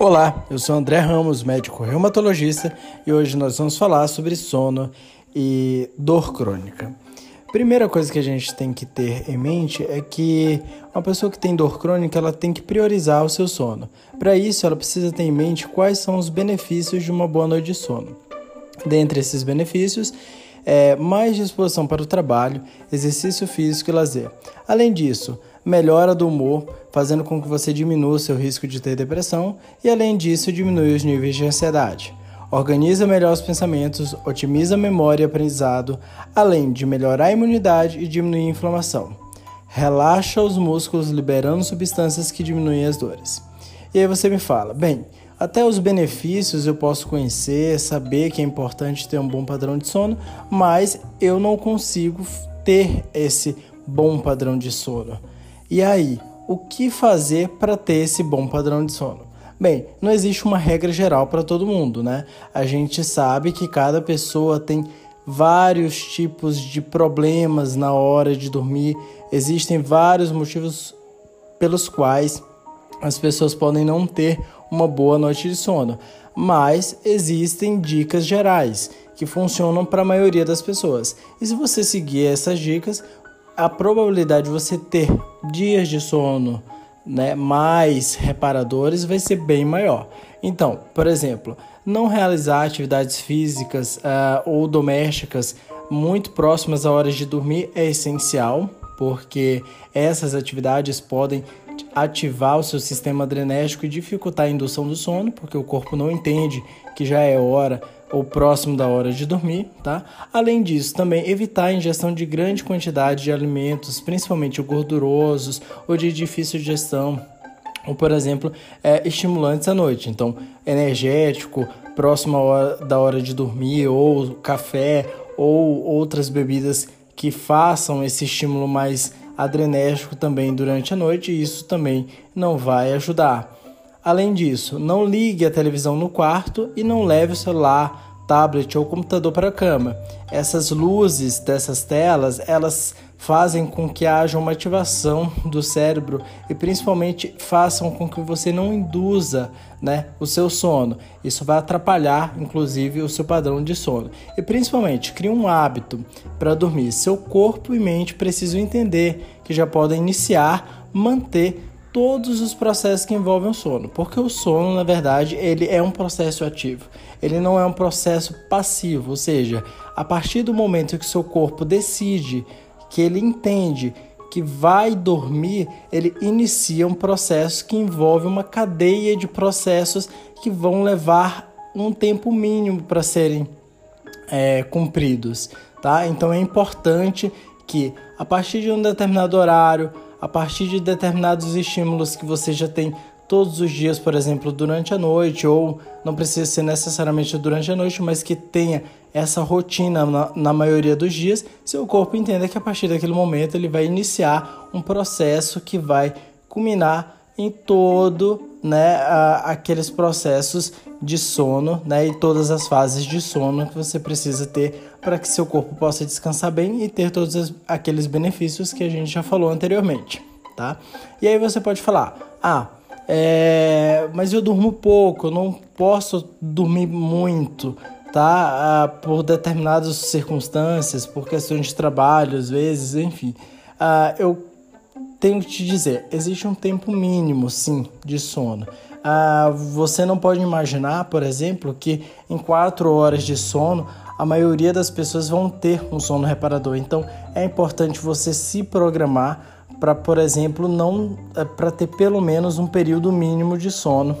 Olá, eu sou André Ramos, médico reumatologista, e hoje nós vamos falar sobre sono e dor crônica. Primeira coisa que a gente tem que ter em mente é que uma pessoa que tem dor crônica ela tem que priorizar o seu sono. Para isso, ela precisa ter em mente quais são os benefícios de uma boa noite de sono. Dentre esses benefícios, é mais disposição para o trabalho, exercício físico e lazer. Além disso, melhora do humor, fazendo com que você diminua o seu risco de ter depressão e, além disso, diminui os níveis de ansiedade. Organiza melhor os pensamentos, otimiza a memória e aprendizado, além de melhorar a imunidade e diminuir a inflamação. Relaxa os músculos, liberando substâncias que diminuem as dores. E aí você me fala, bem, até os benefícios eu posso conhecer, saber que é importante ter um bom padrão de sono, mas eu não consigo ter esse bom padrão de sono. E aí, o que fazer para ter esse bom padrão de sono? Bem, não existe uma regra geral para todo mundo, né? A gente sabe que cada pessoa tem vários tipos de problemas na hora de dormir, existem vários motivos pelos quais as pessoas podem não ter uma boa noite de sono, mas existem dicas gerais que funcionam para a maioria das pessoas. E se você seguir essas dicas, a probabilidade de você ter dias de sono né, mais reparadores vai ser bem maior. Então, por exemplo, não realizar atividades físicas uh, ou domésticas muito próximas a horas de dormir é essencial, porque essas atividades podem ativar o seu sistema adrenérgico e dificultar a indução do sono, porque o corpo não entende que já é hora ou próximo da hora de dormir, tá? Além disso, também evitar a ingestão de grande quantidade de alimentos, principalmente gordurosos ou de difícil digestão, ou por exemplo, é, estimulantes à noite. Então, energético, próximo hora, da hora de dormir, ou café, ou outras bebidas que façam esse estímulo mais adrenérgico também durante a noite, e isso também não vai ajudar. Além disso, não ligue a televisão no quarto e não leve o celular, tablet ou computador para a cama. Essas luzes dessas telas, elas fazem com que haja uma ativação do cérebro e principalmente façam com que você não induza né, o seu sono. Isso vai atrapalhar, inclusive, o seu padrão de sono. E principalmente, crie um hábito para dormir. Seu corpo e mente precisam entender que já podem iniciar, manter todos os processos que envolvem o sono, porque o sono, na verdade, ele é um processo ativo. Ele não é um processo passivo, ou seja, a partir do momento que seu corpo decide, que ele entende que vai dormir, ele inicia um processo que envolve uma cadeia de processos que vão levar um tempo mínimo para serem é, cumpridos, tá? Então é importante que a partir de um determinado horário, a partir de determinados estímulos que você já tem todos os dias, por exemplo, durante a noite, ou não precisa ser necessariamente durante a noite, mas que tenha essa rotina na, na, maioria dos dias, seu corpo entenda que a partir daquele momento ele vai iniciar um processo que vai culminar em todo né, a, aqueles processos de sono né, e todas as fases de sono que você precisa ter para que seu corpo possa descansar bem e ter todos aqueles benefícios que a gente já falou anteriormente, tá? E aí você pode falar, ah, é, mas eu durmo pouco, eu não posso dormir muito, tá? Ah, por determinadas circunstâncias, por questões de trabalho, às vezes, enfim. Ah, eu tenho que te dizer, existe um tempo mínimo, sim, de sono. Ah, você não pode imaginar, por exemplo, que em quatro horas de sono a maioria das pessoas vão ter um sono reparador. Então é importante você se programar para, por exemplo, não eh, para ter pelo menos um período mínimo de sono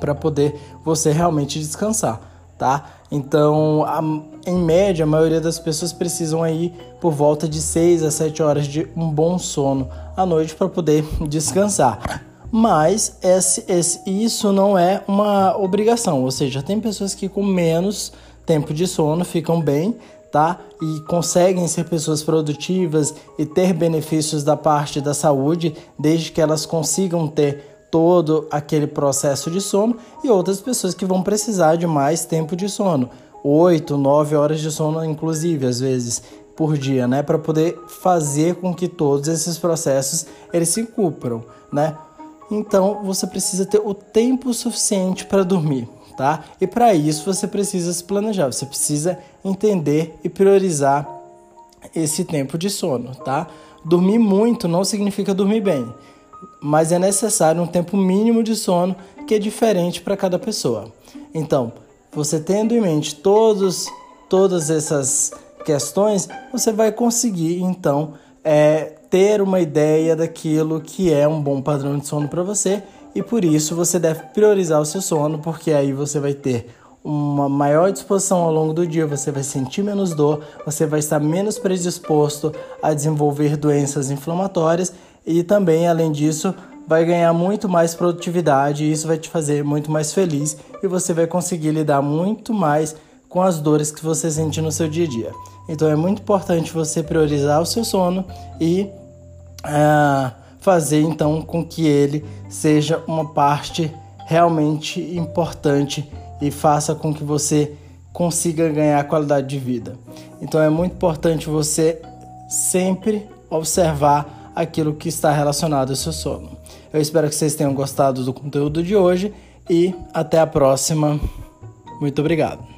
para poder você realmente descansar, tá? Então, a, em média, a maioria das pessoas precisam aí por volta de 6 a 7 horas de um bom sono à noite para poder descansar. Mas esse, esse, isso não é uma obrigação, ou seja, tem pessoas que com menos tempo de sono ficam bem, tá? E conseguem ser pessoas produtivas e ter benefícios da parte da saúde, desde que elas consigam ter todo aquele processo de sono e outras pessoas que vão precisar de mais tempo de sono, 8, 9 horas de sono inclusive às vezes por dia, né, para poder fazer com que todos esses processos eles se cumpram, né? Então você precisa ter o tempo suficiente para dormir, tá? E para isso você precisa se planejar, você precisa entender e priorizar esse tempo de sono, tá? Dormir muito não significa dormir bem, mas é necessário um tempo mínimo de sono que é diferente para cada pessoa. Então, você tendo em mente todos, todas essas questões, você vai conseguir então é, ter uma ideia daquilo que é um bom padrão de sono para você e por isso você deve priorizar o seu sono, porque aí você vai ter uma maior disposição ao longo do dia, você vai sentir menos dor, você vai estar menos predisposto a desenvolver doenças inflamatórias e também, além disso, vai ganhar muito mais produtividade e isso vai te fazer muito mais feliz e você vai conseguir lidar muito mais com as dores que você sente no seu dia a dia. Então é muito importante você priorizar o seu sono e uh, fazer então com que ele seja uma parte realmente importante e faça com que você consiga ganhar qualidade de vida. Então é muito importante você sempre observar aquilo que está relacionado ao seu sono. Eu espero que vocês tenham gostado do conteúdo de hoje e até a próxima. Muito obrigado.